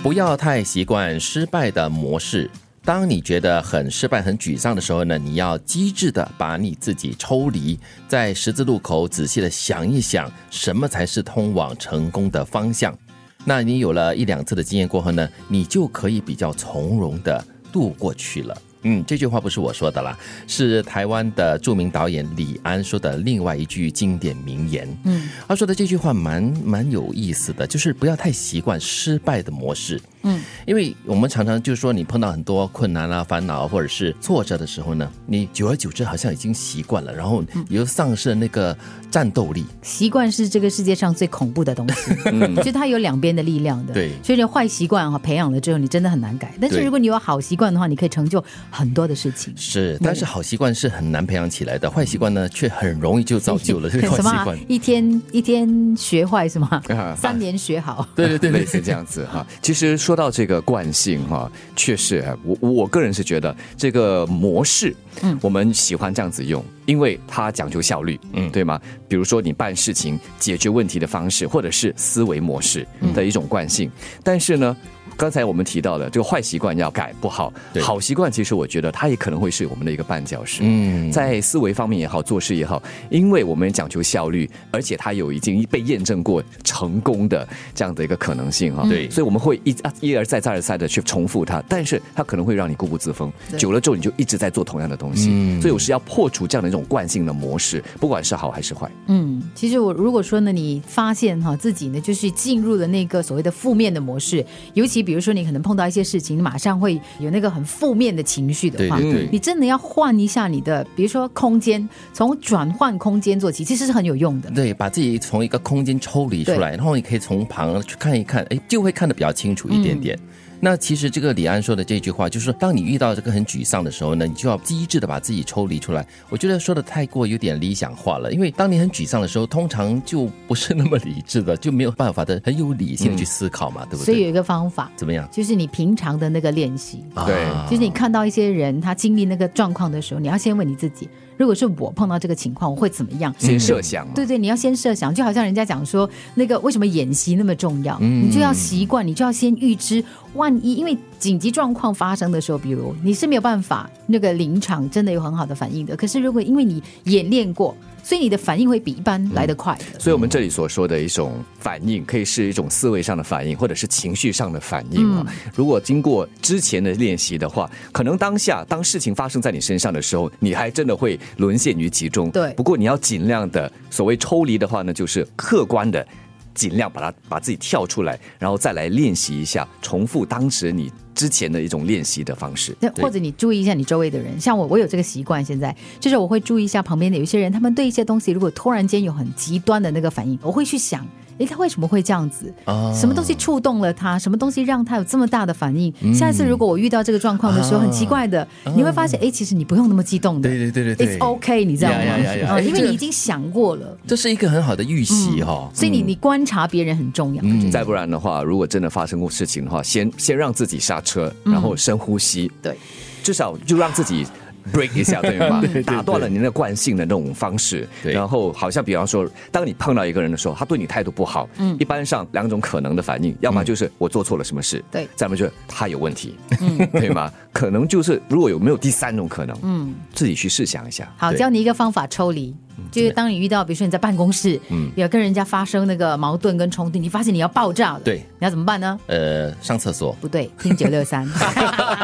不要太习惯失败的模式。当你觉得很失败、很沮丧的时候呢，你要机智的把你自己抽离，在十字路口仔细的想一想，什么才是通往成功的方向。那你有了一两次的经验过后呢，你就可以比较从容的度过去了。嗯，这句话不是我说的啦，是台湾的著名导演李安说的另外一句经典名言。嗯，他说的这句话蛮蛮有意思的，就是不要太习惯失败的模式。嗯，因为我们常常就是说，你碰到很多困难啊、烦恼啊或者是挫折的时候呢，你久而久之好像已经习惯了，然后你又丧失了那个战斗力。习惯是这个世界上最恐怖的东西，嗯、就它有两边的力量的。对，所以坏习惯哈培养了之后，你真的很难改。但是如果你有好习惯的话，你可以成就很多的事情。是，但是好习惯是很难培养起来的，坏习惯呢却很容易就造就了 这个坏习惯。一天一天学坏是吗？三年学好。对对对，类似这样子哈。其实。说到这个惯性哈，确实，我我个人是觉得这个模式，嗯，我们喜欢这样子用，因为它讲究效率，嗯，对吗？比如说你办事情、解决问题的方式，或者是思维模式的一种惯性，但是呢。刚才我们提到的这个坏习惯要改不好，好习惯其实我觉得它也可能会是我们的一个绊脚石。嗯，在思维方面也好，做事也好，因为我们讲究效率，而且它有已经被验证过成功的这样的一个可能性哈。对，所以我们会一一而再再而三的去重复它，但是它可能会让你固步自封，久了之后你就一直在做同样的东西。嗯，所以我是要破除这样的一种惯性的模式，不管是好还是坏。嗯，其实我如果说呢，你发现哈自己呢就是进入了那个所谓的负面的模式，尤其。比如说，你可能碰到一些事情，你马上会有那个很负面的情绪的话，你真的要换一下你的，比如说空间，从转换空间做起，其实是很有用的。对，把自己从一个空间抽离出来，然后你可以从旁去看一看，哎，就会看得比较清楚一点点。那其实这个李安说的这句话，就是，当你遇到这个很沮丧的时候呢，你就要机智的把自己抽离出来。我觉得说的太过有点理想化了，因为当你很沮丧的时候，通常就不是那么理智的，就没有办法的很有理性的去思考嘛，对不对？所以有一个方法，怎么样？就是你平常的那个练习，对，就是你看到一些人他经历那个状况的时候，你要先问你自己。如果是我碰到这个情况，我会怎么样？先设想。对对，你要先设想，就好像人家讲说，那个为什么演习那么重要？你就要习惯，你就要先预知，万一因为紧急状况发生的时候，比如你是没有办法那个临场真的有很好的反应的。可是如果因为你演练过。所以你的反应会比一般来得快。所以我们这里所说的一种反应，可以是一种思维上的反应，或者是情绪上的反应啊。如果经过之前的练习的话，可能当下当事情发生在你身上的时候，你还真的会沦陷于其中。对。不过你要尽量的所谓抽离的话呢，就是客观的。尽量把它把自己跳出来，然后再来练习一下，重复当时你之前的一种练习的方式。或者你注意一下你周围的人，像我，我有这个习惯，现在就是我会注意一下旁边的有一些人，他们对一些东西如果突然间有很极端的那个反应，我会去想。哎，他为什么会这样子？什么东西触动了他？什么东西让他有这么大的反应？下一次如果我遇到这个状况的时候，很奇怪的，你会发现，哎，其实你不用那么激动的。对对对对，It's OK，你知道吗？因为你已经想过了。这是一个很好的预习哈。所以你你观察别人很重要。再不然的话，如果真的发生过事情的话，先先让自己刹车，然后深呼吸。对，至少就让自己。Break 一下对吗？打断了你那惯性的那种方式，然后好像比方说，当你碰到一个人的时候，他对你态度不好，嗯，一般上两种可能的反应，要么就是我做错了什么事，对，再么就是他有问题，嗯，对吗？可能就是如果有没有第三种可能，嗯，自己去试想一下。好，教你一个方法抽离。就是当你遇到，比如说你在办公室，嗯，要跟人家发生那个矛盾跟冲突，你发现你要爆炸了，对，你要怎么办呢？呃，上厕所。不对，听九六三，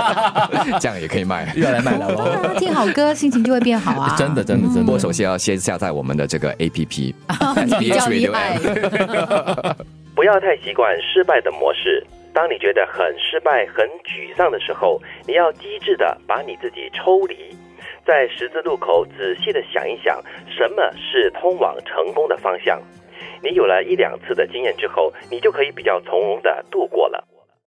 这样也可以卖，又要来卖了。听好歌，心情就会变好啊！真的，真的，真的。不过首先要先下载我们的这个 A P P，比较厉害。不要太习惯失败的模式。当你觉得很失败、很沮丧的时候，你要机智的把你自己抽离。在十字路口仔细的想一想，什么是通往成功的方向？你有了一两次的经验之后，你就可以比较从容的度过了。